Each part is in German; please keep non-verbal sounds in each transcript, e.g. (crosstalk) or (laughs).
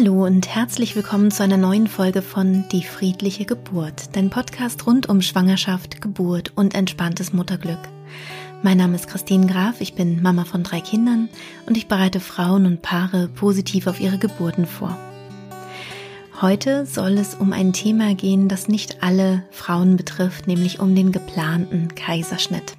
Hallo und herzlich willkommen zu einer neuen Folge von Die friedliche Geburt, dein Podcast rund um Schwangerschaft, Geburt und entspanntes Mutterglück. Mein Name ist Christine Graf, ich bin Mama von drei Kindern und ich bereite Frauen und Paare positiv auf ihre Geburten vor. Heute soll es um ein Thema gehen, das nicht alle Frauen betrifft, nämlich um den geplanten Kaiserschnitt.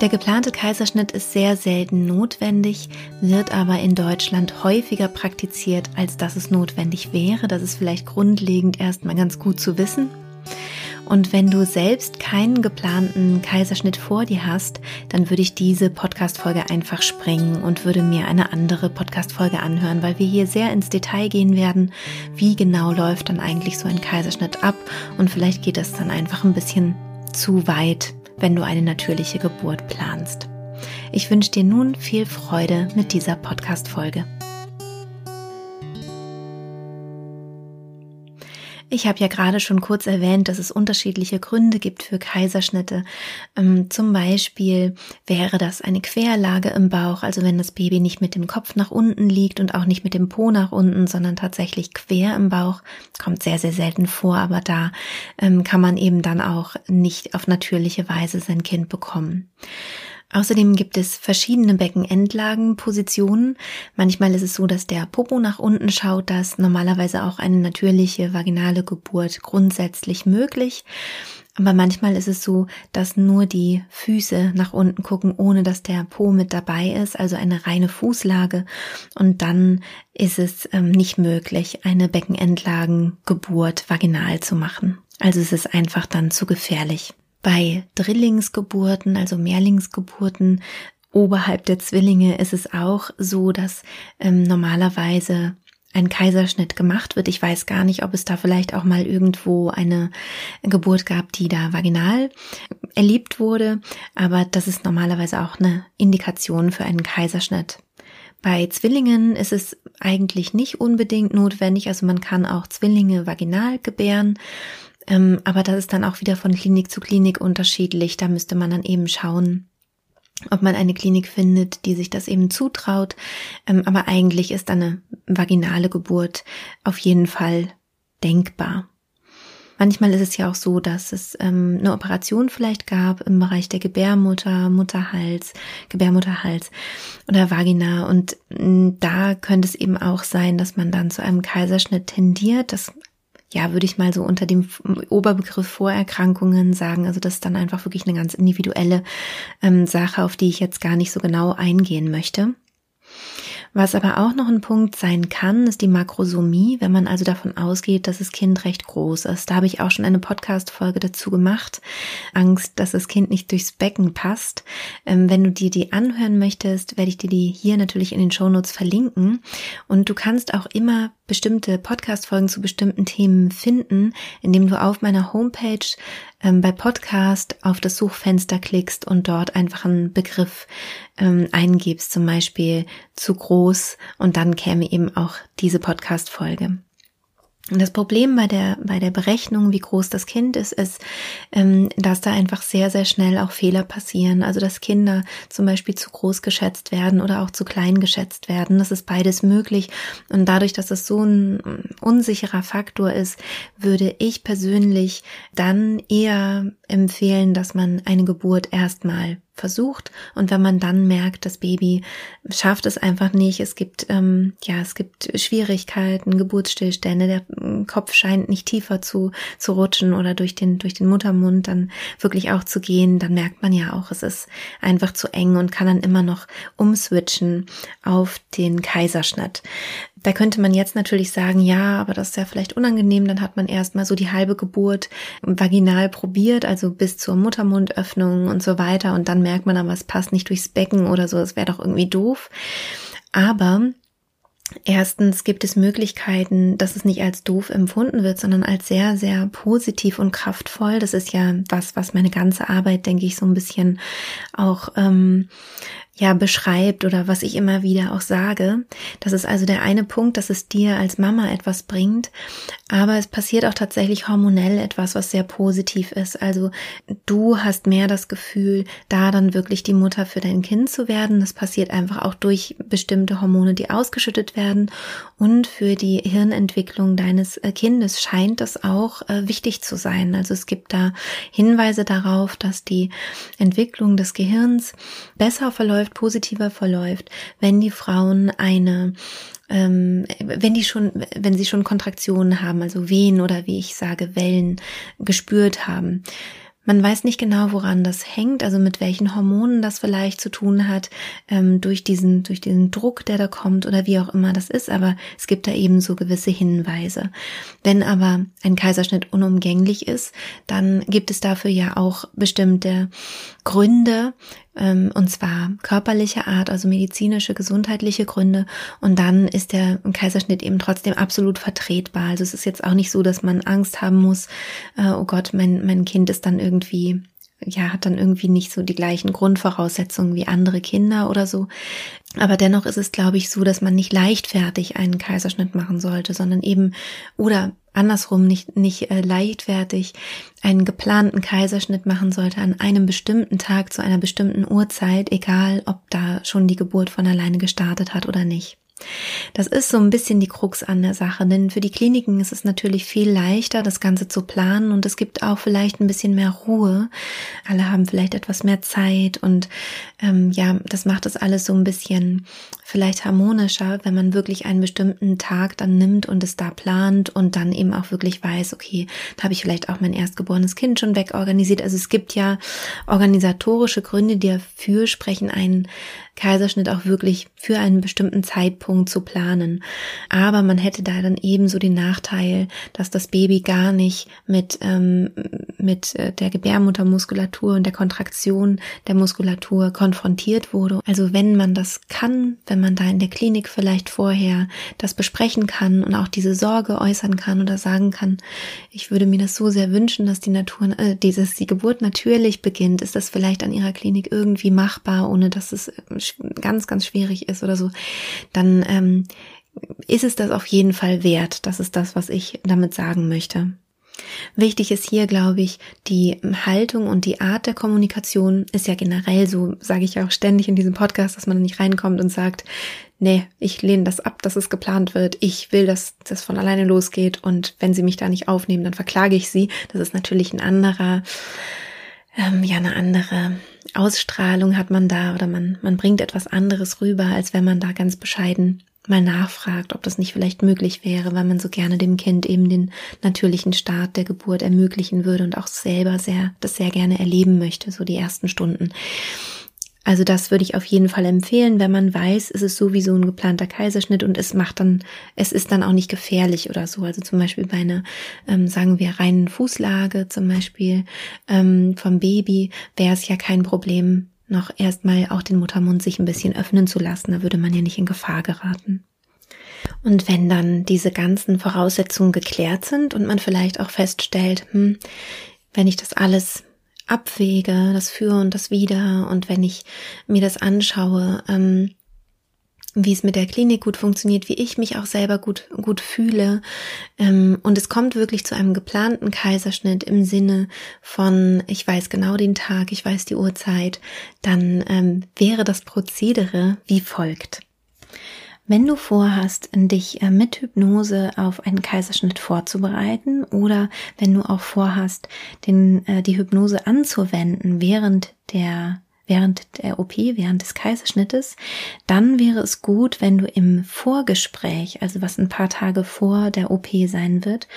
Der geplante Kaiserschnitt ist sehr selten notwendig, wird aber in Deutschland häufiger praktiziert, als dass es notwendig wäre. Das ist vielleicht grundlegend erstmal ganz gut zu wissen. Und wenn du selbst keinen geplanten Kaiserschnitt vor dir hast, dann würde ich diese Podcast-Folge einfach springen und würde mir eine andere Podcast-Folge anhören, weil wir hier sehr ins Detail gehen werden. Wie genau läuft dann eigentlich so ein Kaiserschnitt ab? Und vielleicht geht das dann einfach ein bisschen zu weit wenn du eine natürliche Geburt planst. Ich wünsche dir nun viel Freude mit dieser Podcast-Folge. Ich habe ja gerade schon kurz erwähnt, dass es unterschiedliche Gründe gibt für Kaiserschnitte. Ähm, zum Beispiel wäre das eine Querlage im Bauch, also wenn das Baby nicht mit dem Kopf nach unten liegt und auch nicht mit dem Po nach unten, sondern tatsächlich quer im Bauch. Kommt sehr, sehr selten vor, aber da ähm, kann man eben dann auch nicht auf natürliche Weise sein Kind bekommen. Außerdem gibt es verschiedene Beckenendlagenpositionen. Manchmal ist es so, dass der Popo nach unten schaut, das normalerweise auch eine natürliche vaginale Geburt grundsätzlich möglich. Aber manchmal ist es so, dass nur die Füße nach unten gucken, ohne dass der Po mit dabei ist, also eine reine Fußlage. Und dann ist es ähm, nicht möglich, eine Beckenendlagengeburt vaginal zu machen. Also es ist einfach dann zu gefährlich. Bei Drillingsgeburten, also Mehrlingsgeburten oberhalb der Zwillinge ist es auch so, dass ähm, normalerweise ein Kaiserschnitt gemacht wird. Ich weiß gar nicht, ob es da vielleicht auch mal irgendwo eine Geburt gab, die da vaginal erlebt wurde, aber das ist normalerweise auch eine Indikation für einen Kaiserschnitt. Bei Zwillingen ist es eigentlich nicht unbedingt notwendig, also man kann auch Zwillinge vaginal gebären. Ähm, aber das ist dann auch wieder von Klinik zu Klinik unterschiedlich. Da müsste man dann eben schauen, ob man eine Klinik findet, die sich das eben zutraut. Ähm, aber eigentlich ist eine vaginale Geburt auf jeden Fall denkbar. Manchmal ist es ja auch so, dass es ähm, eine Operation vielleicht gab im Bereich der Gebärmutter, Mutterhals, Gebärmutterhals oder Vagina. Und mm, da könnte es eben auch sein, dass man dann zu einem Kaiserschnitt tendiert. Das ja, würde ich mal so unter dem Oberbegriff Vorerkrankungen sagen. Also das ist dann einfach wirklich eine ganz individuelle ähm, Sache, auf die ich jetzt gar nicht so genau eingehen möchte. Was aber auch noch ein Punkt sein kann, ist die Makrosomie, wenn man also davon ausgeht, dass das Kind recht groß ist. Da habe ich auch schon eine Podcast-Folge dazu gemacht. Angst, dass das Kind nicht durchs Becken passt. Ähm, wenn du dir die anhören möchtest, werde ich dir die hier natürlich in den Shownotes verlinken. Und du kannst auch immer bestimmte Podcast-Folgen zu bestimmten Themen finden, indem du auf meiner Homepage ähm, bei Podcast auf das Suchfenster klickst und dort einfach einen Begriff ähm, eingibst, zum Beispiel zu groß und dann käme eben auch diese Podcast-Folge. Und das Problem bei der, bei der Berechnung, wie groß das Kind ist, ist, ähm, dass da einfach sehr, sehr schnell auch Fehler passieren. Also, dass Kinder zum Beispiel zu groß geschätzt werden oder auch zu klein geschätzt werden. Das ist beides möglich. Und dadurch, dass es so ein unsicherer Faktor ist, würde ich persönlich dann eher empfehlen, dass man eine Geburt erstmal versucht und wenn man dann merkt, das Baby schafft es einfach nicht, es gibt ähm, ja es gibt Schwierigkeiten, Geburtsstillstände, der mm, Kopf scheint nicht tiefer zu zu rutschen oder durch den durch den Muttermund dann wirklich auch zu gehen, dann merkt man ja auch, es ist einfach zu eng und kann dann immer noch umswitchen auf den Kaiserschnitt. Da könnte man jetzt natürlich sagen, ja, aber das ist ja vielleicht unangenehm, dann hat man erstmal so die halbe Geburt vaginal probiert, also bis zur Muttermundöffnung und so weiter und dann merkt man aber, es passt nicht durchs Becken oder so, es wäre doch irgendwie doof. Aber Erstens gibt es Möglichkeiten, dass es nicht als doof empfunden wird, sondern als sehr, sehr positiv und kraftvoll. Das ist ja was, was meine ganze Arbeit, denke ich, so ein bisschen auch ähm, ja beschreibt oder was ich immer wieder auch sage. Das ist also der eine Punkt, dass es dir als Mama etwas bringt, aber es passiert auch tatsächlich hormonell etwas, was sehr positiv ist. Also du hast mehr das Gefühl, da dann wirklich die Mutter für dein Kind zu werden. Das passiert einfach auch durch bestimmte Hormone, die ausgeschüttet werden und für die Hirnentwicklung deines äh, Kindes scheint das auch äh, wichtig zu sein. Also es gibt da Hinweise darauf, dass die Entwicklung des Gehirns besser verläuft, positiver verläuft, wenn die Frauen eine ähm, wenn die schon, wenn sie schon Kontraktionen haben, also Wehen oder wie ich sage, Wellen gespürt haben. Man weiß nicht genau, woran das hängt, also mit welchen Hormonen das vielleicht zu tun hat, ähm, durch diesen, durch diesen Druck, der da kommt oder wie auch immer das ist, aber es gibt da eben so gewisse Hinweise. Wenn aber ein Kaiserschnitt unumgänglich ist, dann gibt es dafür ja auch bestimmte Gründe, ähm, und zwar körperliche Art, also medizinische, gesundheitliche Gründe. Und dann ist der Kaiserschnitt eben trotzdem absolut vertretbar. Also es ist jetzt auch nicht so, dass man Angst haben muss, äh, oh Gott, mein, mein Kind ist dann irgendwie ja, hat dann irgendwie nicht so die gleichen Grundvoraussetzungen wie andere Kinder oder so. Aber dennoch ist es, glaube ich, so, dass man nicht leichtfertig einen Kaiserschnitt machen sollte, sondern eben oder andersrum nicht, nicht äh, leichtfertig einen geplanten Kaiserschnitt machen sollte an einem bestimmten Tag zu einer bestimmten Uhrzeit, egal ob da schon die Geburt von alleine gestartet hat oder nicht. Das ist so ein bisschen die Krux an der Sache, denn für die Kliniken ist es natürlich viel leichter, das Ganze zu planen und es gibt auch vielleicht ein bisschen mehr Ruhe. Alle haben vielleicht etwas mehr Zeit und ähm, ja, das macht es alles so ein bisschen vielleicht harmonischer, wenn man wirklich einen bestimmten Tag dann nimmt und es da plant und dann eben auch wirklich weiß, okay, da habe ich vielleicht auch mein erstgeborenes Kind schon wegorganisiert. Also es gibt ja organisatorische Gründe, die dafür sprechen, einen Kaiserschnitt auch wirklich für einen bestimmten Zeitpunkt zu planen. Aber man hätte da dann ebenso den Nachteil, dass das Baby gar nicht mit, ähm, mit äh, der Gebärmuttermuskulatur und der Kontraktion der Muskulatur konfrontiert wurde. Also wenn man das kann, wenn man da in der Klinik vielleicht vorher das besprechen kann und auch diese Sorge äußern kann oder sagen kann, ich würde mir das so sehr wünschen, dass die Natur, äh, dieses, die Geburt natürlich beginnt, ist das vielleicht an ihrer Klinik irgendwie machbar, ohne dass es äh, ganz, ganz schwierig ist oder so, dann ähm, ist es das auf jeden Fall wert. Das ist das, was ich damit sagen möchte. Wichtig ist hier, glaube ich, die Haltung und die Art der Kommunikation ist ja generell so, sage ich ja auch ständig in diesem Podcast, dass man nicht reinkommt und sagt, nee, ich lehne das ab, dass es geplant wird. Ich will, dass das von alleine losgeht und wenn sie mich da nicht aufnehmen, dann verklage ich sie. Das ist natürlich ein anderer, ähm, ja, eine andere Ausstrahlung hat man da oder man, man bringt etwas anderes rüber, als wenn man da ganz bescheiden mal nachfragt, ob das nicht vielleicht möglich wäre, weil man so gerne dem Kind eben den natürlichen Start der Geburt ermöglichen würde und auch selber sehr, das sehr gerne erleben möchte, so die ersten Stunden. Also das würde ich auf jeden Fall empfehlen, wenn man weiß, es ist sowieso ein geplanter Kaiserschnitt und es macht dann, es ist dann auch nicht gefährlich oder so. Also zum Beispiel bei einer, ähm, sagen wir, reinen Fußlage zum Beispiel ähm, vom Baby wäre es ja kein Problem, noch erstmal auch den Muttermund sich ein bisschen öffnen zu lassen. Da würde man ja nicht in Gefahr geraten. Und wenn dann diese ganzen Voraussetzungen geklärt sind und man vielleicht auch feststellt, hm, wenn ich das alles abwäge, das Für und das Wider, und wenn ich mir das anschaue, ähm, wie es mit der Klinik gut funktioniert, wie ich mich auch selber gut, gut fühle. Ähm, und es kommt wirklich zu einem geplanten Kaiserschnitt im Sinne von, ich weiß genau den Tag, ich weiß die Uhrzeit, dann ähm, wäre das Prozedere wie folgt. Wenn du vorhast, dich äh, mit Hypnose auf einen Kaiserschnitt vorzubereiten oder wenn du auch vorhast, den, äh, die Hypnose anzuwenden während der während der OP, während des Kaiserschnittes, dann wäre es gut, wenn du im Vorgespräch, also was ein paar Tage vor der OP sein wird,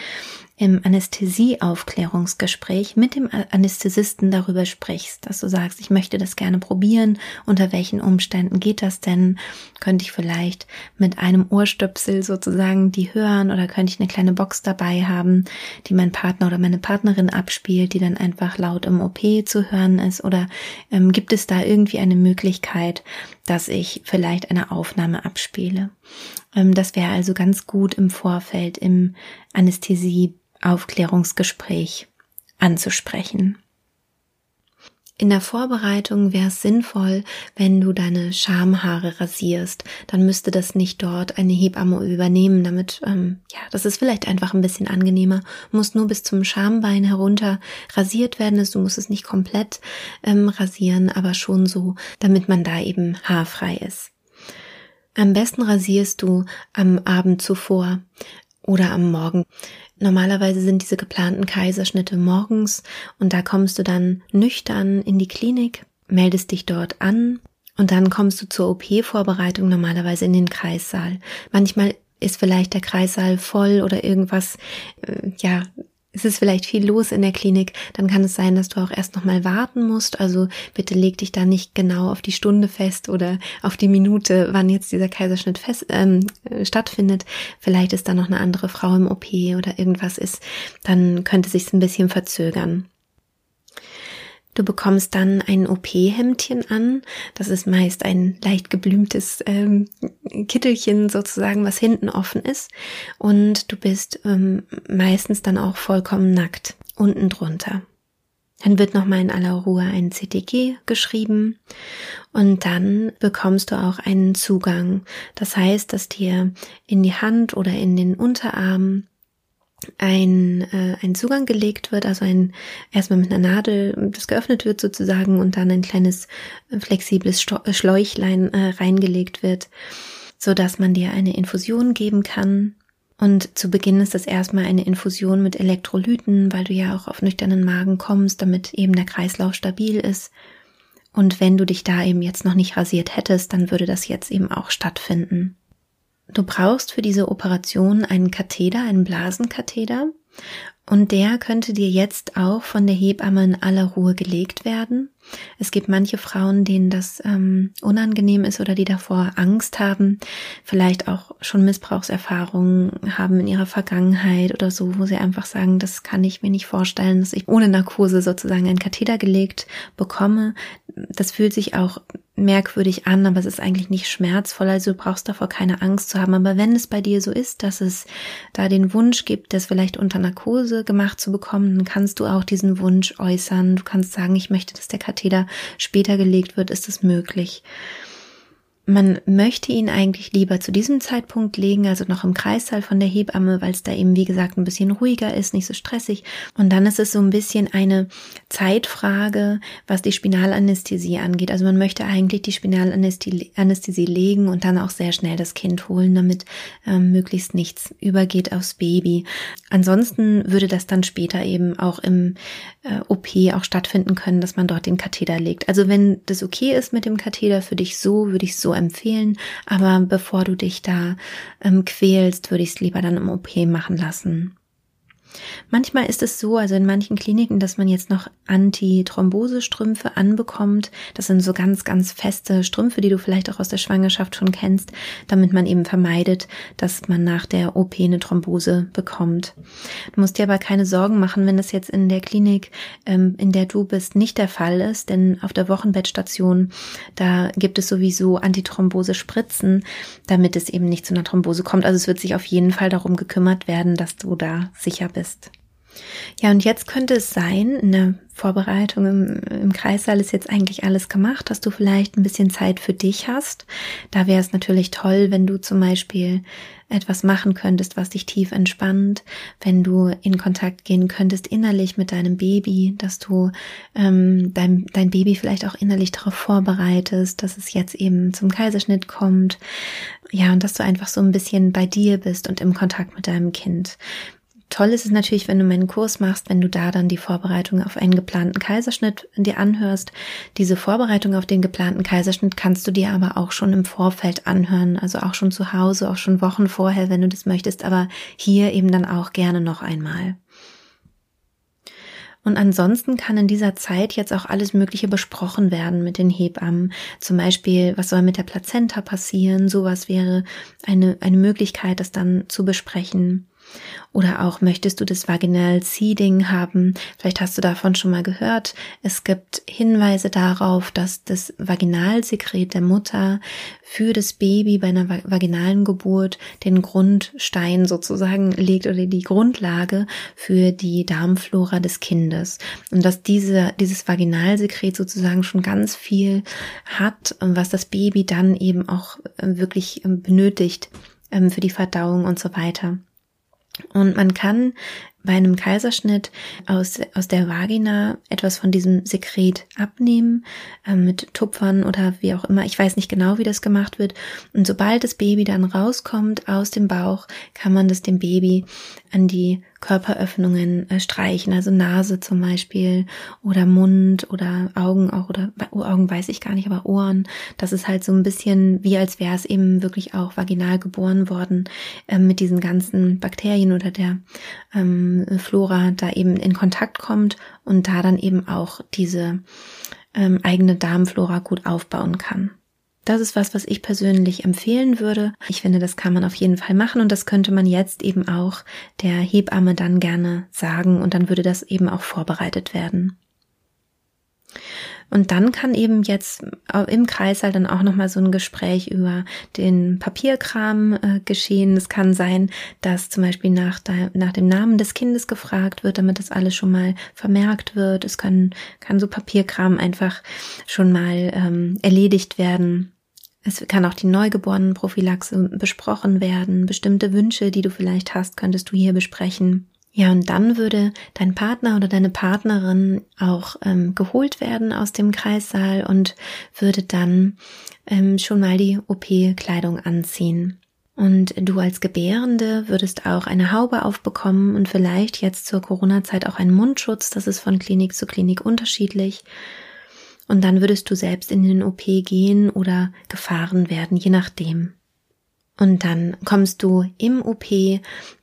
im Anästhesieaufklärungsgespräch mit dem Anästhesisten darüber sprichst, dass du sagst, ich möchte das gerne probieren, unter welchen Umständen geht das denn? Könnte ich vielleicht mit einem Ohrstöpsel sozusagen die hören oder könnte ich eine kleine Box dabei haben, die mein Partner oder meine Partnerin abspielt, die dann einfach laut im OP zu hören ist? Oder ähm, gibt es da irgendwie eine Möglichkeit, dass ich vielleicht eine Aufnahme abspiele? Ähm, das wäre also ganz gut im Vorfeld im Anästhesie Aufklärungsgespräch anzusprechen. In der Vorbereitung wäre es sinnvoll, wenn du deine Schamhaare rasierst. Dann müsste das nicht dort eine Hebamme übernehmen, damit, ähm, ja, das ist vielleicht einfach ein bisschen angenehmer. Muss nur bis zum Schambein herunter rasiert werden. Du musst es nicht komplett ähm, rasieren, aber schon so, damit man da eben haarfrei ist. Am besten rasierst du am Abend zuvor oder am Morgen. Normalerweise sind diese geplanten Kaiserschnitte morgens und da kommst du dann nüchtern in die Klinik, meldest dich dort an und dann kommst du zur OP-Vorbereitung normalerweise in den Kreissaal. Manchmal ist vielleicht der Kreissaal voll oder irgendwas, äh, ja, es ist vielleicht viel los in der Klinik, dann kann es sein, dass du auch erst nochmal warten musst. Also bitte leg dich da nicht genau auf die Stunde fest oder auf die Minute, wann jetzt dieser Kaiserschnitt fest, ähm, äh, stattfindet. Vielleicht ist da noch eine andere Frau im OP oder irgendwas ist, dann könnte sich ein bisschen verzögern. Du bekommst dann ein OP-Hemdchen an. Das ist meist ein leicht geblümtes ähm, Kittelchen sozusagen, was hinten offen ist. Und du bist ähm, meistens dann auch vollkommen nackt unten drunter. Dann wird nochmal in aller Ruhe ein CTG geschrieben und dann bekommst du auch einen Zugang. Das heißt, dass dir in die Hand oder in den Unterarm ein, äh, ein Zugang gelegt wird, also ein erstmal mit einer Nadel, das geöffnet wird sozusagen und dann ein kleines äh, flexibles Sto äh, Schläuchlein äh, reingelegt wird, so dass man dir eine Infusion geben kann. Und zu Beginn ist das erstmal eine Infusion mit Elektrolyten, weil du ja auch auf nüchternen Magen kommst, damit eben der Kreislauf stabil ist. Und wenn du dich da eben jetzt noch nicht rasiert hättest, dann würde das jetzt eben auch stattfinden. Du brauchst für diese Operation einen Katheter, einen Blasenkatheter. Und der könnte dir jetzt auch von der Hebamme in aller Ruhe gelegt werden. Es gibt manche Frauen, denen das ähm, unangenehm ist oder die davor Angst haben, vielleicht auch schon Missbrauchserfahrungen haben in ihrer Vergangenheit oder so, wo sie einfach sagen, das kann ich mir nicht vorstellen, dass ich ohne Narkose sozusagen einen Katheter gelegt bekomme. Das fühlt sich auch merkwürdig an, aber es ist eigentlich nicht schmerzvoll, also du brauchst davor keine Angst zu haben. Aber wenn es bei dir so ist, dass es da den Wunsch gibt, das vielleicht unter Narkose gemacht zu bekommen, dann kannst du auch diesen Wunsch äußern. Du kannst sagen, ich möchte, dass der Katheter später gelegt wird, ist es möglich. Man möchte ihn eigentlich lieber zu diesem Zeitpunkt legen, also noch im Kreissaal von der Hebamme, weil es da eben, wie gesagt, ein bisschen ruhiger ist, nicht so stressig. Und dann ist es so ein bisschen eine Zeitfrage, was die Spinalanästhesie angeht. Also man möchte eigentlich die Spinalanästhesie legen und dann auch sehr schnell das Kind holen, damit ähm, möglichst nichts übergeht aufs Baby. Ansonsten würde das dann später eben auch im äh, OP auch stattfinden können, dass man dort den Katheter legt. Also wenn das okay ist mit dem Katheter für dich so, würde ich so empfehlen. Aber bevor du dich da ähm, quälst, würde ich es lieber dann im OP machen lassen. Manchmal ist es so, also in manchen Kliniken, dass man jetzt noch Antithrombosestrümpfe anbekommt. Das sind so ganz, ganz feste Strümpfe, die du vielleicht auch aus der Schwangerschaft schon kennst, damit man eben vermeidet, dass man nach der OP eine Thrombose bekommt. Du musst dir aber keine Sorgen machen, wenn das jetzt in der Klinik, ähm, in der du bist, nicht der Fall ist, denn auf der Wochenbettstation, da gibt es sowieso Antithrombose-Spritzen, damit es eben nicht zu einer Thrombose kommt. Also es wird sich auf jeden Fall darum gekümmert werden, dass du da sicher bist ist. Ja, und jetzt könnte es sein, in Vorbereitung im, im Kreissaal ist jetzt eigentlich alles gemacht, dass du vielleicht ein bisschen Zeit für dich hast. Da wäre es natürlich toll, wenn du zum Beispiel etwas machen könntest, was dich tief entspannt, wenn du in Kontakt gehen könntest innerlich mit deinem Baby, dass du ähm, dein, dein Baby vielleicht auch innerlich darauf vorbereitest, dass es jetzt eben zum Kaiserschnitt kommt. Ja, und dass du einfach so ein bisschen bei dir bist und im Kontakt mit deinem Kind. Toll ist es natürlich, wenn du meinen Kurs machst, wenn du da dann die Vorbereitung auf einen geplanten Kaiserschnitt dir anhörst. Diese Vorbereitung auf den geplanten Kaiserschnitt kannst du dir aber auch schon im Vorfeld anhören, also auch schon zu Hause, auch schon Wochen vorher, wenn du das möchtest, aber hier eben dann auch gerne noch einmal. Und ansonsten kann in dieser Zeit jetzt auch alles Mögliche besprochen werden mit den Hebammen. Zum Beispiel, was soll mit der Plazenta passieren? Sowas wäre eine, eine Möglichkeit, das dann zu besprechen. Oder auch möchtest du das Vaginal Seeding haben? Vielleicht hast du davon schon mal gehört. Es gibt Hinweise darauf, dass das Vaginalsekret der Mutter für das Baby bei einer vaginalen Geburt den Grundstein sozusagen legt oder die Grundlage für die Darmflora des Kindes. Und dass diese, dieses Vaginalsekret sozusagen schon ganz viel hat, was das Baby dann eben auch wirklich benötigt ähm, für die Verdauung und so weiter. Und man kann bei einem Kaiserschnitt aus, aus der Vagina etwas von diesem Sekret abnehmen, äh, mit Tupfern oder wie auch immer. Ich weiß nicht genau, wie das gemacht wird. Und sobald das Baby dann rauskommt aus dem Bauch, kann man das dem Baby an die Körperöffnungen äh, streichen, also Nase zum Beispiel oder Mund oder Augen auch oder Augen weiß ich gar nicht, aber Ohren. Das ist halt so ein bisschen wie als wäre es eben wirklich auch vaginal geboren worden äh, mit diesen ganzen Bakterien oder der ähm, Flora da eben in Kontakt kommt und da dann eben auch diese ähm, eigene Darmflora gut aufbauen kann. Das ist was, was ich persönlich empfehlen würde. Ich finde, das kann man auf jeden Fall machen und das könnte man jetzt eben auch der Hebamme dann gerne sagen und dann würde das eben auch vorbereitet werden. Und dann kann eben jetzt im Kreißsaal dann auch nochmal so ein Gespräch über den Papierkram äh, geschehen. Es kann sein, dass zum Beispiel nach, de, nach dem Namen des Kindes gefragt wird, damit das alles schon mal vermerkt wird. Es kann, kann so Papierkram einfach schon mal ähm, erledigt werden. Es kann auch die Neugeborenenprophylaxe besprochen werden. Bestimmte Wünsche, die du vielleicht hast, könntest du hier besprechen. Ja, und dann würde dein Partner oder deine Partnerin auch ähm, geholt werden aus dem Kreissaal und würde dann ähm, schon mal die OP-Kleidung anziehen. Und du als Gebärende würdest auch eine Haube aufbekommen und vielleicht jetzt zur Corona-Zeit auch einen Mundschutz. Das ist von Klinik zu Klinik unterschiedlich. Und dann würdest du selbst in den OP gehen oder gefahren werden, je nachdem. Und dann kommst du im OP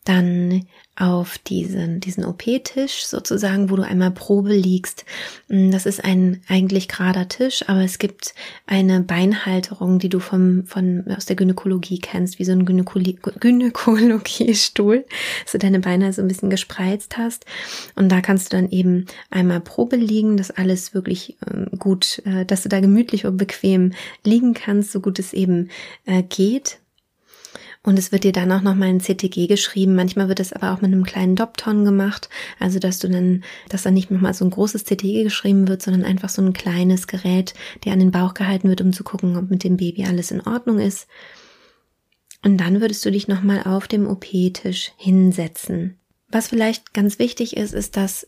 dann auf diesen, diesen OP-Tisch sozusagen, wo du einmal Probe liegst. Mm, das ist ein eigentlich gerader Tisch, aber es gibt eine Beinhalterung, die du vom, von, aus der Gynäkologie kennst, wie so ein Gynäkologie, Gynäkologiestuhl, dass du deine Beine so ein bisschen gespreizt hast. Und da kannst du dann eben einmal Probe liegen, dass alles wirklich äh, gut, äh, dass du da gemütlich und bequem liegen kannst, so gut es eben äh, geht. Und es wird dir dann auch nochmal ein CTG geschrieben. Manchmal wird es aber auch mit einem kleinen Dopton gemacht. Also, dass du dann, dass dann nicht nochmal so ein großes CTG geschrieben wird, sondern einfach so ein kleines Gerät, der an den Bauch gehalten wird, um zu gucken, ob mit dem Baby alles in Ordnung ist. Und dann würdest du dich nochmal auf dem OP-Tisch hinsetzen. Was vielleicht ganz wichtig ist, ist, dass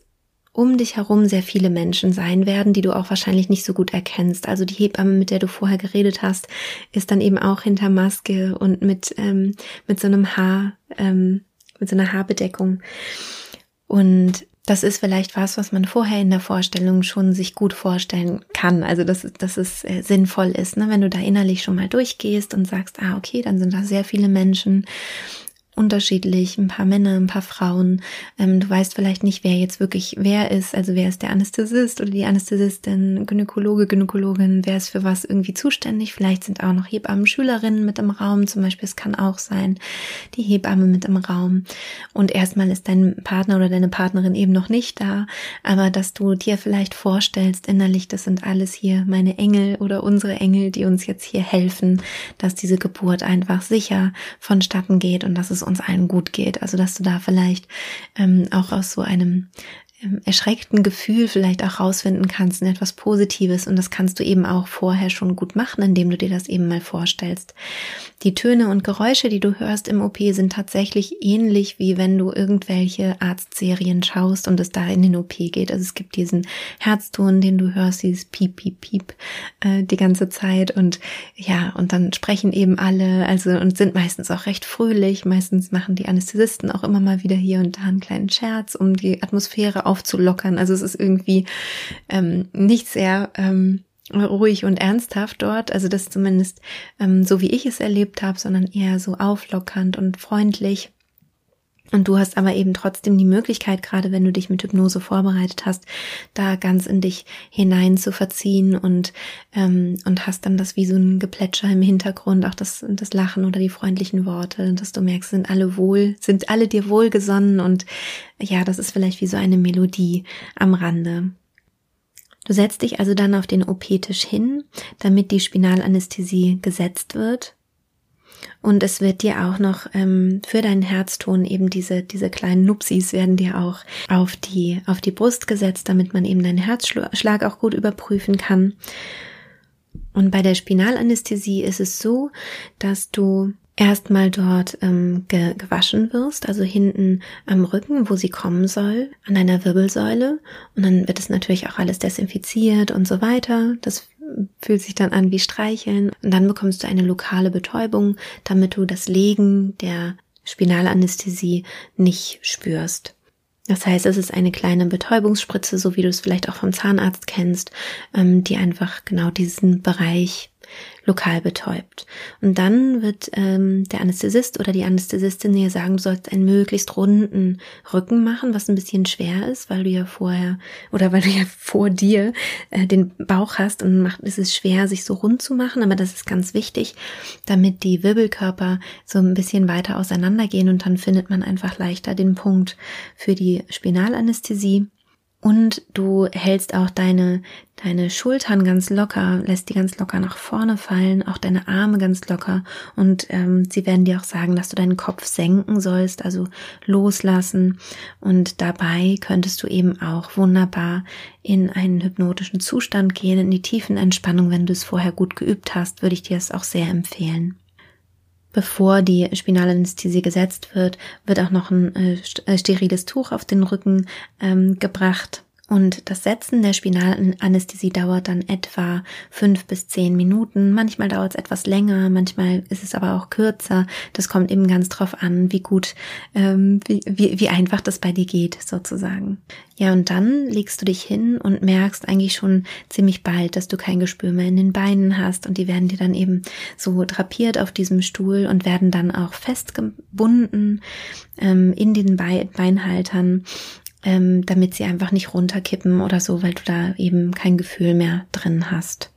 um dich herum sehr viele Menschen sein werden, die du auch wahrscheinlich nicht so gut erkennst. Also die Hebamme, mit der du vorher geredet hast, ist dann eben auch hinter Maske und mit, ähm, mit so einem Haar, ähm, mit so einer Haarbedeckung. Und das ist vielleicht was, was man vorher in der Vorstellung schon sich gut vorstellen kann. Also dass, dass es äh, sinnvoll ist, ne? wenn du da innerlich schon mal durchgehst und sagst, ah, okay, dann sind da sehr viele Menschen unterschiedlich, ein paar Männer, ein paar Frauen. Ähm, du weißt vielleicht nicht, wer jetzt wirklich wer ist, also wer ist der Anästhesist oder die Anästhesistin, Gynäkologe, Gynäkologin, wer ist für was irgendwie zuständig. Vielleicht sind auch noch Hebammen, Schülerinnen mit im Raum, zum Beispiel, es kann auch sein, die Hebamme mit im Raum. Und erstmal ist dein Partner oder deine Partnerin eben noch nicht da, aber dass du dir vielleicht vorstellst innerlich, das sind alles hier meine Engel oder unsere Engel, die uns jetzt hier helfen, dass diese Geburt einfach sicher vonstatten geht und dass es uns allen gut geht. Also dass du da vielleicht ähm, auch aus so einem erschreckten Gefühl vielleicht auch rausfinden kannst in etwas Positives und das kannst du eben auch vorher schon gut machen, indem du dir das eben mal vorstellst. Die Töne und Geräusche, die du hörst im OP, sind tatsächlich ähnlich wie wenn du irgendwelche Arztserien schaust und es da in den OP geht. Also es gibt diesen Herzton, den du hörst, dieses Piep, Piep, Piep äh, die ganze Zeit und ja, und dann sprechen eben alle, also und sind meistens auch recht fröhlich. Meistens machen die Anästhesisten auch immer mal wieder hier und da einen kleinen Scherz, um die Atmosphäre aufzulockern. Also es ist irgendwie ähm, nicht sehr ähm, ruhig und ernsthaft dort, also das zumindest ähm, so wie ich es erlebt habe, sondern eher so auflockernd und freundlich. Und du hast aber eben trotzdem die Möglichkeit, gerade wenn du dich mit Hypnose vorbereitet hast, da ganz in dich hinein zu verziehen und, ähm, und hast dann das wie so ein Geplätscher im Hintergrund, auch das, das Lachen oder die freundlichen Worte, dass du merkst, sind alle wohl, sind alle dir wohlgesonnen und ja, das ist vielleicht wie so eine Melodie am Rande. Du setzt dich also dann auf den OP-Tisch hin, damit die Spinalanästhesie gesetzt wird und es wird dir auch noch ähm, für deinen Herzton eben diese, diese kleinen Nupsis werden dir auch auf die, auf die Brust gesetzt, damit man eben deinen Herzschlag auch gut überprüfen kann. Und bei der Spinalanästhesie ist es so, dass du erstmal dort ähm, ge gewaschen wirst, also hinten am Rücken, wo sie kommen soll, an deiner Wirbelsäule. Und dann wird es natürlich auch alles desinfiziert und so weiter. Das fühlt sich dann an wie Streicheln. Und dann bekommst du eine lokale Betäubung, damit du das Legen der Spinalanästhesie nicht spürst. Das heißt, es ist eine kleine Betäubungsspritze, so wie du es vielleicht auch vom Zahnarzt kennst, ähm, die einfach genau diesen Bereich lokal betäubt. Und dann wird ähm, der Anästhesist oder die Anästhesistin dir sagen, du sollst einen möglichst runden Rücken machen, was ein bisschen schwer ist, weil du ja vorher oder weil du ja (laughs) vor dir äh, den Bauch hast und macht, ist es schwer, sich so rund zu machen, aber das ist ganz wichtig, damit die Wirbelkörper so ein bisschen weiter auseinandergehen und dann findet man einfach leichter den Punkt für die Spinalanästhesie. Und du hältst auch deine, deine Schultern ganz locker, lässt die ganz locker nach vorne fallen, auch deine Arme ganz locker. Und ähm, sie werden dir auch sagen, dass du deinen Kopf senken sollst, also loslassen. Und dabei könntest du eben auch wunderbar in einen hypnotischen Zustand gehen, in die tiefen Entspannung. Wenn du es vorher gut geübt hast, würde ich dir es auch sehr empfehlen. Bevor die Spinalanästhesie gesetzt wird, wird auch noch ein äh, äh, steriles Tuch auf den Rücken ähm, gebracht und das Setzen der Spinalanästhesie dauert dann etwa fünf bis zehn Minuten. Manchmal dauert es etwas länger, manchmal ist es aber auch kürzer. Das kommt eben ganz drauf an, wie gut, ähm, wie, wie, wie einfach das bei dir geht, sozusagen. Ja, und dann legst du dich hin und merkst eigentlich schon ziemlich bald, dass du kein Gespür mehr in den Beinen hast und die werden dir dann eben so drapiert auf diesem Stuhl und werden dann auch festgebunden ähm, in den Beinhaltern ähm, damit sie einfach nicht runterkippen oder so, weil du da eben kein Gefühl mehr drin hast.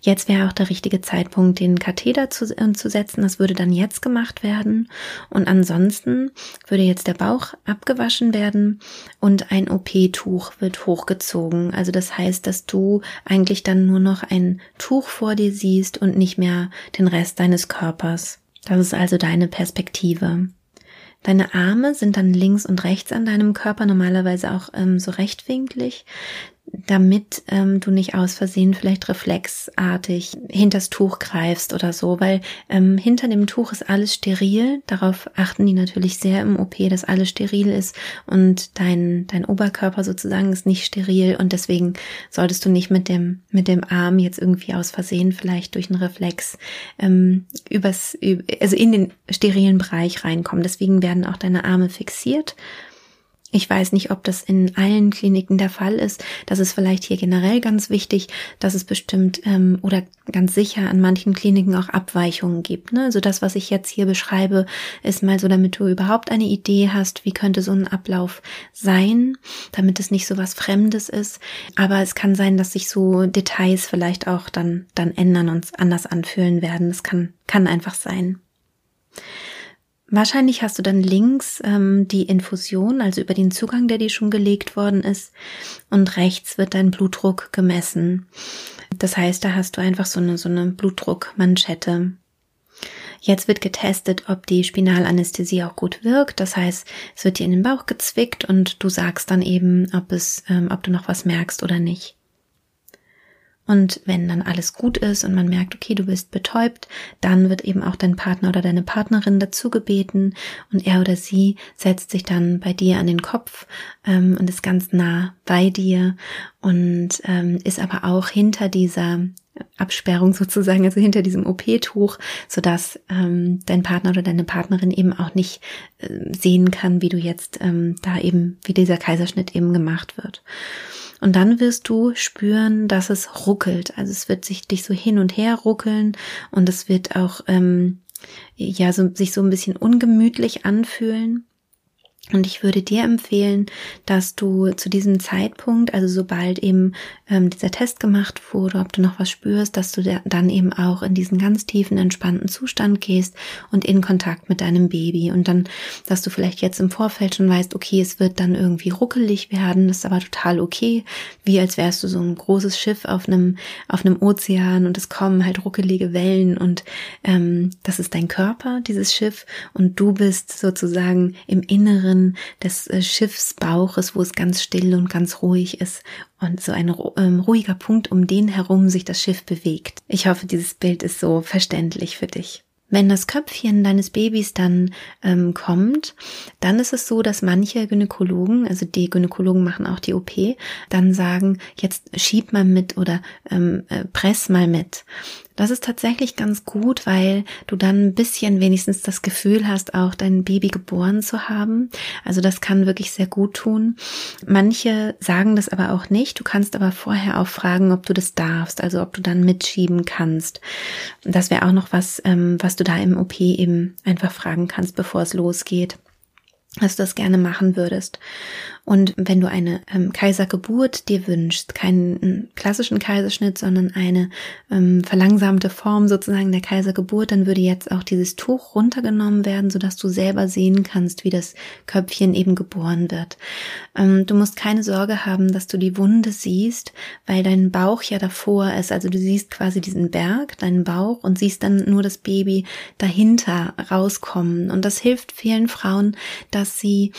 Jetzt wäre auch der richtige Zeitpunkt, den Katheter zu, äh, zu setzen. Das würde dann jetzt gemacht werden. Und ansonsten würde jetzt der Bauch abgewaschen werden und ein OP-Tuch wird hochgezogen. Also das heißt, dass du eigentlich dann nur noch ein Tuch vor dir siehst und nicht mehr den Rest deines Körpers. Das ist also deine Perspektive. Deine Arme sind dann links und rechts an deinem Körper, normalerweise auch ähm, so rechtwinklig damit ähm, du nicht aus Versehen vielleicht reflexartig hinters Tuch greifst oder so, weil ähm, hinter dem Tuch ist alles steril. Darauf achten die natürlich sehr im OP, dass alles steril ist und dein dein Oberkörper sozusagen ist nicht steril und deswegen solltest du nicht mit dem mit dem Arm jetzt irgendwie aus Versehen vielleicht durch einen Reflex ähm, übers also in den sterilen Bereich reinkommen. Deswegen werden auch deine Arme fixiert ich weiß nicht, ob das in allen Kliniken der Fall ist. Das ist vielleicht hier generell ganz wichtig, dass es bestimmt ähm, oder ganz sicher an manchen Kliniken auch Abweichungen gibt. Ne? Also das, was ich jetzt hier beschreibe, ist mal so, damit du überhaupt eine Idee hast, wie könnte so ein Ablauf sein, damit es nicht so was Fremdes ist. Aber es kann sein, dass sich so Details vielleicht auch dann dann ändern und anders anfühlen werden. Das kann kann einfach sein. Wahrscheinlich hast du dann links ähm, die Infusion, also über den Zugang, der dir schon gelegt worden ist, und rechts wird dein Blutdruck gemessen. Das heißt, da hast du einfach so eine, so eine Blutdruckmanschette. Jetzt wird getestet, ob die Spinalanästhesie auch gut wirkt. Das heißt, es wird dir in den Bauch gezwickt und du sagst dann eben, ob es, ähm, ob du noch was merkst oder nicht. Und wenn dann alles gut ist und man merkt, okay, du bist betäubt, dann wird eben auch dein Partner oder deine Partnerin dazu gebeten und er oder sie setzt sich dann bei dir an den Kopf ähm, und ist ganz nah bei dir und ähm, ist aber auch hinter dieser Absperrung (laughs) sozusagen, also hinter diesem OP-Tuch, so dass ähm, dein Partner oder deine Partnerin eben auch nicht äh, sehen kann, wie du jetzt ähm, da eben, wie dieser Kaiserschnitt eben gemacht wird. Und dann wirst du spüren, dass es ruckelt. Also es wird sich dich so hin und her ruckeln und es wird auch ähm, ja so, sich so ein bisschen ungemütlich anfühlen. Und ich würde dir empfehlen, dass du zu diesem Zeitpunkt, also sobald eben ähm, dieser Test gemacht wurde, ob du noch was spürst, dass du dann eben auch in diesen ganz tiefen, entspannten Zustand gehst und in Kontakt mit deinem Baby. Und dann, dass du vielleicht jetzt im Vorfeld schon weißt, okay, es wird dann irgendwie ruckelig werden, das ist aber total okay, wie als wärst du so ein großes Schiff auf einem, auf einem Ozean und es kommen halt ruckelige Wellen und ähm, das ist dein Körper, dieses Schiff, und du bist sozusagen im Inneren Inneren des äh, Schiffsbauches, wo es ganz still und ganz ruhig ist und so ein ähm, ruhiger Punkt, um den herum sich das Schiff bewegt. Ich hoffe, dieses Bild ist so verständlich für dich. Wenn das Köpfchen deines Babys dann ähm, kommt, dann ist es so, dass manche Gynäkologen, also die Gynäkologen machen auch die OP, dann sagen, jetzt schieb mal mit oder ähm, äh, press mal mit. Das ist tatsächlich ganz gut, weil du dann ein bisschen wenigstens das Gefühl hast, auch dein Baby geboren zu haben. Also das kann wirklich sehr gut tun. Manche sagen das aber auch nicht. Du kannst aber vorher auch fragen, ob du das darfst, also ob du dann mitschieben kannst. Das wäre auch noch was, ähm, was du da im OP eben einfach fragen kannst, bevor es losgeht dass du das gerne machen würdest. Und wenn du eine ähm, Kaisergeburt dir wünschst, keinen ähm, klassischen Kaiserschnitt, sondern eine ähm, verlangsamte Form sozusagen der Kaisergeburt, dann würde jetzt auch dieses Tuch runtergenommen werden, sodass du selber sehen kannst, wie das Köpfchen eben geboren wird. Ähm, du musst keine Sorge haben, dass du die Wunde siehst, weil dein Bauch ja davor ist. Also du siehst quasi diesen Berg, deinen Bauch und siehst dann nur das Baby dahinter rauskommen. Und das hilft vielen Frauen, dass sie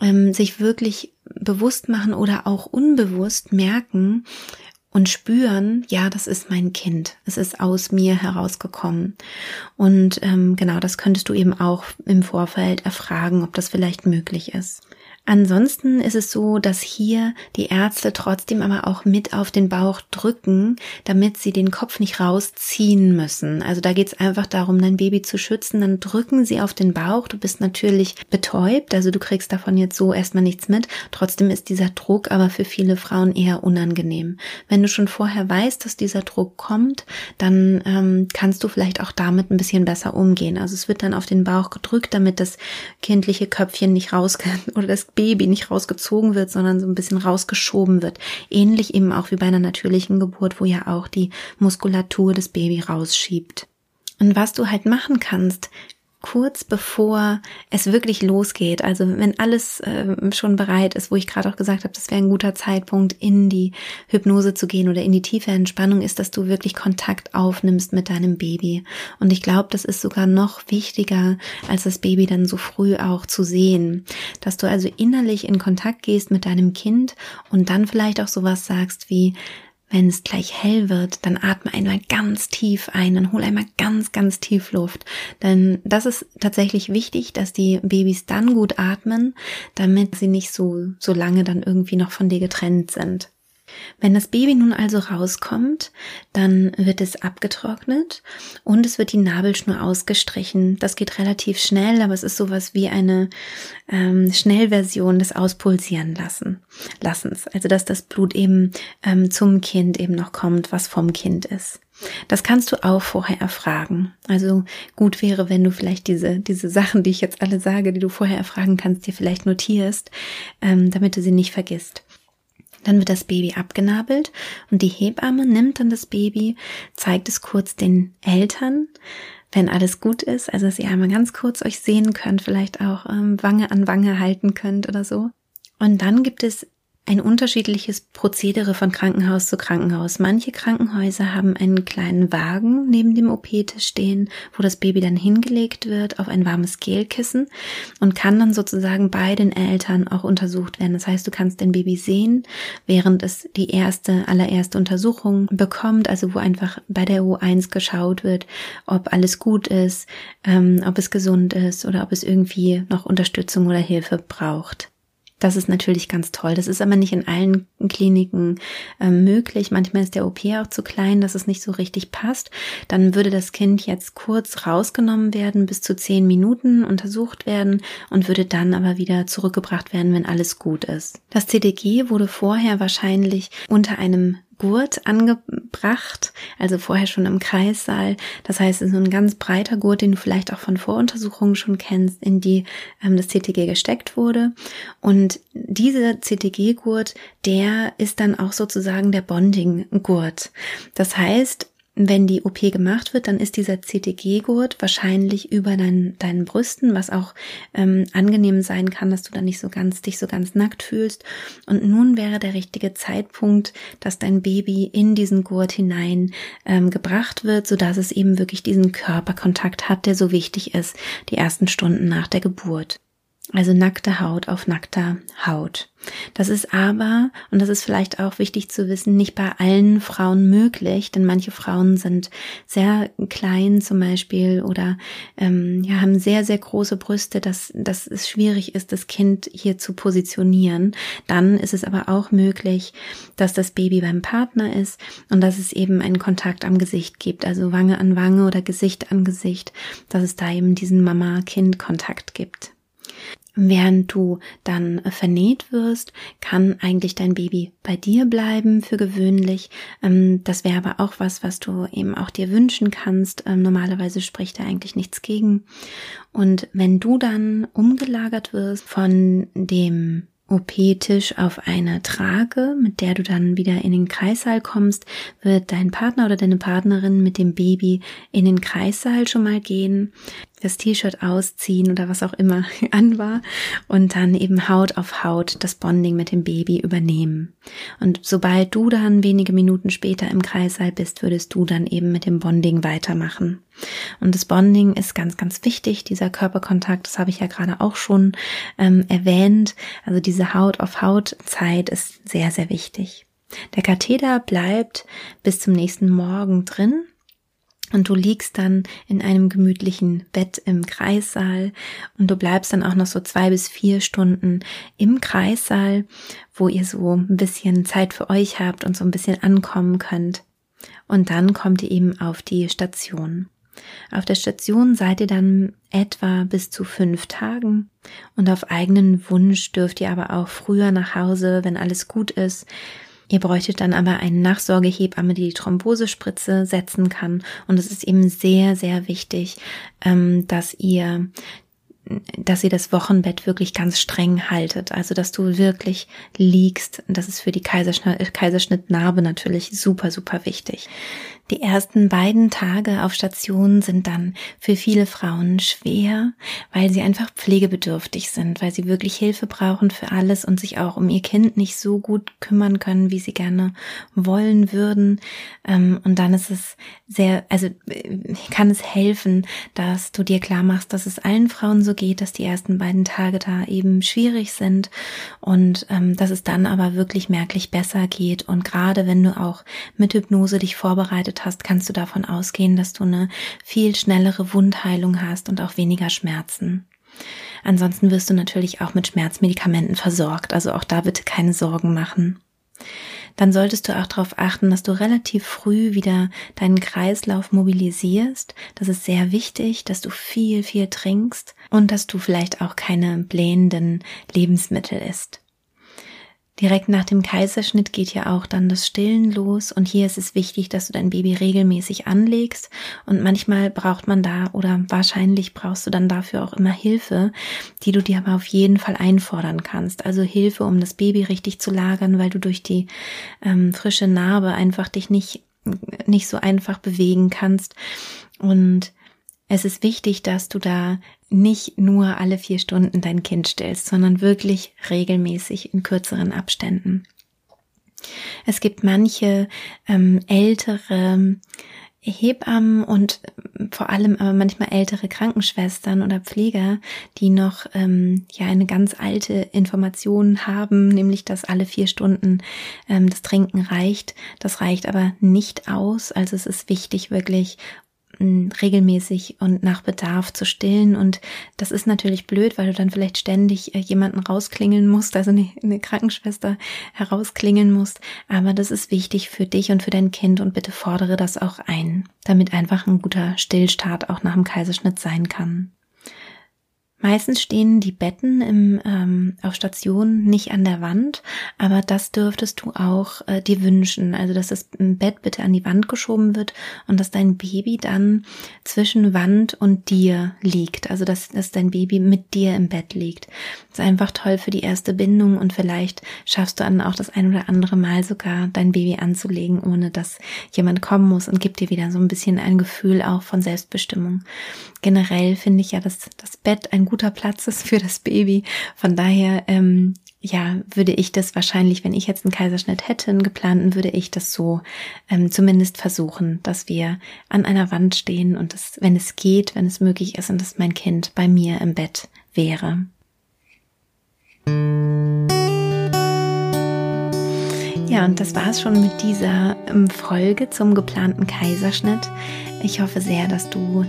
ähm, sich wirklich bewusst machen oder auch unbewusst merken und spüren, ja, das ist mein Kind. Es ist aus mir herausgekommen. Und ähm, genau, das könntest du eben auch im Vorfeld erfragen, ob das vielleicht möglich ist. Ansonsten ist es so, dass hier die Ärzte trotzdem aber auch mit auf den Bauch drücken, damit sie den Kopf nicht rausziehen müssen. Also da geht es einfach darum, dein Baby zu schützen. Dann drücken sie auf den Bauch. Du bist natürlich betäubt, also du kriegst davon jetzt so erstmal nichts mit. Trotzdem ist dieser Druck aber für viele Frauen eher unangenehm. Wenn du schon vorher weißt, dass dieser Druck kommt, dann ähm, kannst du vielleicht auch damit ein bisschen besser umgehen. Also es wird dann auf den Bauch gedrückt, damit das kindliche Köpfchen nicht raus (laughs) oder das Baby nicht rausgezogen wird, sondern so ein bisschen rausgeschoben wird. Ähnlich eben auch wie bei einer natürlichen Geburt, wo ja auch die Muskulatur des Baby rausschiebt. Und was du halt machen kannst, kurz bevor es wirklich losgeht, also wenn alles äh, schon bereit ist, wo ich gerade auch gesagt habe, das wäre ein guter Zeitpunkt, in die Hypnose zu gehen oder in die tiefe Entspannung, ist, dass du wirklich Kontakt aufnimmst mit deinem Baby. Und ich glaube, das ist sogar noch wichtiger, als das Baby dann so früh auch zu sehen. Dass du also innerlich in Kontakt gehst mit deinem Kind und dann vielleicht auch sowas sagst wie, wenn es gleich hell wird, dann atme einmal ganz tief ein, dann hol einmal ganz, ganz tief Luft. Denn das ist tatsächlich wichtig, dass die Babys dann gut atmen, damit sie nicht so, so lange dann irgendwie noch von dir getrennt sind. Wenn das Baby nun also rauskommt, dann wird es abgetrocknet und es wird die Nabelschnur ausgestrichen. Das geht relativ schnell, aber es ist sowas wie eine ähm, Schnellversion des Auspulsieren lassen, Lassens. Also dass das Blut eben ähm, zum Kind eben noch kommt, was vom Kind ist. Das kannst du auch vorher erfragen. Also gut wäre, wenn du vielleicht diese, diese Sachen, die ich jetzt alle sage, die du vorher erfragen kannst, dir vielleicht notierst, ähm, damit du sie nicht vergisst. Dann wird das Baby abgenabelt und die Hebamme nimmt dann das Baby, zeigt es kurz den Eltern, wenn alles gut ist, also dass ihr einmal ganz kurz euch sehen könnt, vielleicht auch ähm, Wange an Wange halten könnt oder so. Und dann gibt es ein unterschiedliches Prozedere von Krankenhaus zu Krankenhaus. Manche Krankenhäuser haben einen kleinen Wagen neben dem OP-Tisch stehen, wo das Baby dann hingelegt wird auf ein warmes Gelkissen und kann dann sozusagen bei den Eltern auch untersucht werden. Das heißt, du kannst dein Baby sehen, während es die erste, allererste Untersuchung bekommt, also wo einfach bei der U1 geschaut wird, ob alles gut ist, ähm, ob es gesund ist oder ob es irgendwie noch Unterstützung oder Hilfe braucht. Das ist natürlich ganz toll. Das ist aber nicht in allen Kliniken äh, möglich. Manchmal ist der OP auch zu klein, dass es nicht so richtig passt. Dann würde das Kind jetzt kurz rausgenommen werden, bis zu zehn Minuten untersucht werden und würde dann aber wieder zurückgebracht werden, wenn alles gut ist. Das CDG wurde vorher wahrscheinlich unter einem Gurt angebracht, also vorher schon im Kreissaal. Das heißt, es ist so ein ganz breiter Gurt, den du vielleicht auch von Voruntersuchungen schon kennst, in die ähm, das CTG gesteckt wurde. Und dieser CTG-Gurt, der ist dann auch sozusagen der Bonding-Gurt. Das heißt, wenn die OP gemacht wird, dann ist dieser CTG-Gurt wahrscheinlich über dein, deinen Brüsten, was auch ähm, angenehm sein kann, dass du dann nicht so ganz dich so ganz nackt fühlst. Und nun wäre der richtige Zeitpunkt, dass dein Baby in diesen Gurt hinein ähm, gebracht wird, so dass es eben wirklich diesen Körperkontakt hat, der so wichtig ist, die ersten Stunden nach der Geburt. Also nackte Haut auf nackter Haut. Das ist aber, und das ist vielleicht auch wichtig zu wissen, nicht bei allen Frauen möglich, denn manche Frauen sind sehr klein zum Beispiel oder ähm, ja, haben sehr, sehr große Brüste, dass, dass es schwierig ist, das Kind hier zu positionieren. Dann ist es aber auch möglich, dass das Baby beim Partner ist und dass es eben einen Kontakt am Gesicht gibt, also Wange an Wange oder Gesicht an Gesicht, dass es da eben diesen Mama-Kind-Kontakt gibt. Während du dann vernäht wirst, kann eigentlich dein Baby bei dir bleiben für gewöhnlich. Ähm, das wäre aber auch was, was du eben auch dir wünschen kannst. Ähm, normalerweise spricht da eigentlich nichts gegen. Und wenn du dann umgelagert wirst von dem OP-Tisch auf eine Trage, mit der du dann wieder in den Kreissaal kommst, wird dein Partner oder deine Partnerin mit dem Baby in den Kreissaal schon mal gehen das T-Shirt ausziehen oder was auch immer (laughs) an war und dann eben Haut auf Haut das Bonding mit dem Baby übernehmen. Und sobald du dann wenige Minuten später im Kreißsaal bist, würdest du dann eben mit dem Bonding weitermachen. Und das Bonding ist ganz, ganz wichtig, dieser Körperkontakt, das habe ich ja gerade auch schon ähm, erwähnt. Also diese Haut auf Haut Zeit ist sehr, sehr wichtig. Der Katheter bleibt bis zum nächsten Morgen drin und du liegst dann in einem gemütlichen Bett im Kreissaal und du bleibst dann auch noch so zwei bis vier Stunden im Kreissaal, wo ihr so ein bisschen Zeit für euch habt und so ein bisschen ankommen könnt. Und dann kommt ihr eben auf die Station. Auf der Station seid ihr dann etwa bis zu fünf Tagen und auf eigenen Wunsch dürft ihr aber auch früher nach Hause, wenn alles gut ist. Ihr bräuchtet dann aber eine Nachsorgehebamme, die die Thrombosespritze setzen kann. Und es ist eben sehr, sehr wichtig, ähm, dass ihr dass ihr das Wochenbett wirklich ganz streng haltet. Also, dass du wirklich liegst. Das ist für die Kaiserschnitt, Kaiserschnittnarbe natürlich super, super wichtig. Die ersten beiden Tage auf Station sind dann für viele Frauen schwer, weil sie einfach pflegebedürftig sind, weil sie wirklich Hilfe brauchen für alles und sich auch um ihr Kind nicht so gut kümmern können, wie sie gerne wollen würden. Ähm, und dann ist es sehr, also kann es helfen, dass du dir klar machst, dass es allen Frauen so geht, dass die ersten beiden Tage da eben schwierig sind und ähm, dass es dann aber wirklich merklich besser geht. Und gerade wenn du auch mit Hypnose dich vorbereitet hast, kannst du davon ausgehen, dass du eine viel schnellere Wundheilung hast und auch weniger Schmerzen. Ansonsten wirst du natürlich auch mit Schmerzmedikamenten versorgt, also auch da bitte keine Sorgen machen. Dann solltest du auch darauf achten, dass du relativ früh wieder deinen Kreislauf mobilisierst. Das ist sehr wichtig, dass du viel, viel trinkst und dass du vielleicht auch keine blähenden Lebensmittel isst. Direkt nach dem Kaiserschnitt geht ja auch dann das Stillen los. Und hier ist es wichtig, dass du dein Baby regelmäßig anlegst. Und manchmal braucht man da oder wahrscheinlich brauchst du dann dafür auch immer Hilfe, die du dir aber auf jeden Fall einfordern kannst. Also Hilfe, um das Baby richtig zu lagern, weil du durch die ähm, frische Narbe einfach dich nicht nicht so einfach bewegen kannst. Und es ist wichtig, dass du da nicht nur alle vier Stunden dein Kind stillst, sondern wirklich regelmäßig in kürzeren Abständen. Es gibt manche ähm, ältere Hebammen und ähm, vor allem aber manchmal ältere Krankenschwestern oder Pfleger, die noch ähm, ja eine ganz alte Information haben, nämlich dass alle vier Stunden ähm, das Trinken reicht. Das reicht aber nicht aus. Also es ist wichtig, wirklich regelmäßig und nach Bedarf zu stillen. Und das ist natürlich blöd, weil du dann vielleicht ständig äh, jemanden rausklingeln musst, also eine, eine Krankenschwester herausklingeln musst. Aber das ist wichtig für dich und für dein Kind und bitte fordere das auch ein, damit einfach ein guter Stillstart auch nach dem Kaiserschnitt sein kann. Meistens stehen die Betten im, ähm, auf Stationen nicht an der Wand, aber das dürftest du auch äh, dir wünschen. Also, dass das Bett bitte an die Wand geschoben wird und dass dein Baby dann zwischen Wand und dir liegt. Also, dass, dass dein Baby mit dir im Bett liegt. Das ist einfach toll für die erste Bindung und vielleicht schaffst du dann auch das ein oder andere Mal sogar dein Baby anzulegen, ohne dass jemand kommen muss und gibt dir wieder so ein bisschen ein Gefühl auch von Selbstbestimmung. Generell finde ich ja, dass das Bett ein guter Platz ist für das Baby. Von daher, ähm, ja, würde ich das wahrscheinlich, wenn ich jetzt einen Kaiserschnitt hätte, einen geplanten, würde ich das so ähm, zumindest versuchen, dass wir an einer Wand stehen und das, wenn es geht, wenn es möglich ist und dass mein Kind bei mir im Bett wäre. Ja, und das war es schon mit dieser ähm, Folge zum geplanten Kaiserschnitt. Ich hoffe sehr, dass du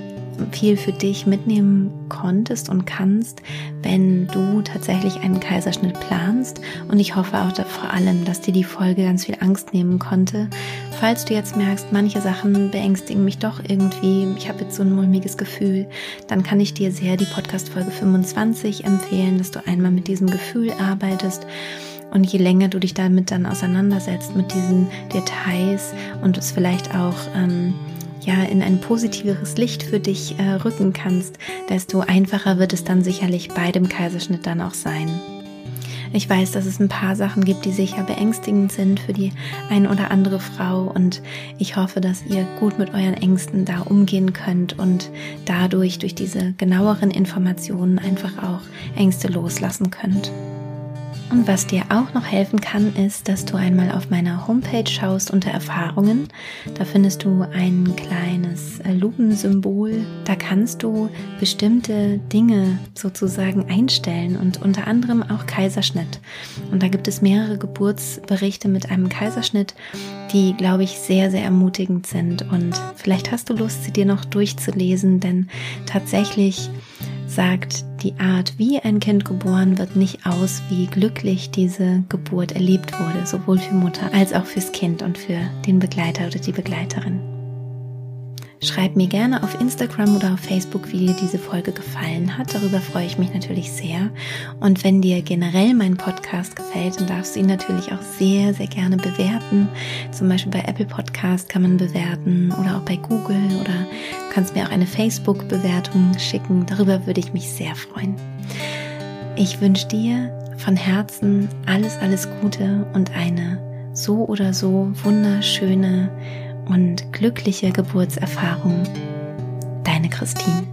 viel für dich mitnehmen konntest und kannst, wenn du tatsächlich einen Kaiserschnitt planst. Und ich hoffe auch da vor allem, dass dir die Folge ganz viel Angst nehmen konnte. Falls du jetzt merkst, manche Sachen beängstigen mich doch irgendwie, ich habe jetzt so ein mulmiges Gefühl, dann kann ich dir sehr die Podcast-Folge 25 empfehlen, dass du einmal mit diesem Gefühl arbeitest. Und je länger du dich damit dann auseinandersetzt, mit diesen Details und es vielleicht auch ähm, ja in ein positiveres Licht für dich äh, rücken kannst, desto einfacher wird es dann sicherlich bei dem Kaiserschnitt dann auch sein. Ich weiß, dass es ein paar Sachen gibt, die sicher beängstigend sind für die ein oder andere Frau und ich hoffe, dass ihr gut mit euren Ängsten da umgehen könnt und dadurch durch diese genaueren Informationen einfach auch Ängste loslassen könnt. Und was dir auch noch helfen kann, ist, dass du einmal auf meiner Homepage schaust unter Erfahrungen. Da findest du ein kleines äh, Lupensymbol. Da kannst du bestimmte Dinge sozusagen einstellen und unter anderem auch Kaiserschnitt. Und da gibt es mehrere Geburtsberichte mit einem Kaiserschnitt, die, glaube ich, sehr, sehr ermutigend sind. Und vielleicht hast du Lust, sie dir noch durchzulesen, denn tatsächlich sagt die Art, wie ein Kind geboren wird, nicht aus, wie glücklich diese Geburt erlebt wurde, sowohl für Mutter als auch fürs Kind und für den Begleiter oder die Begleiterin. Schreib mir gerne auf Instagram oder auf Facebook, wie dir diese Folge gefallen hat. Darüber freue ich mich natürlich sehr. Und wenn dir generell mein Podcast gefällt, dann darfst du ihn natürlich auch sehr, sehr gerne bewerten. Zum Beispiel bei Apple Podcast kann man bewerten oder auch bei Google oder kannst mir auch eine Facebook-Bewertung schicken. Darüber würde ich mich sehr freuen. Ich wünsche dir von Herzen alles, alles Gute und eine so oder so wunderschöne und glückliche Geburtserfahrung. Deine Christine.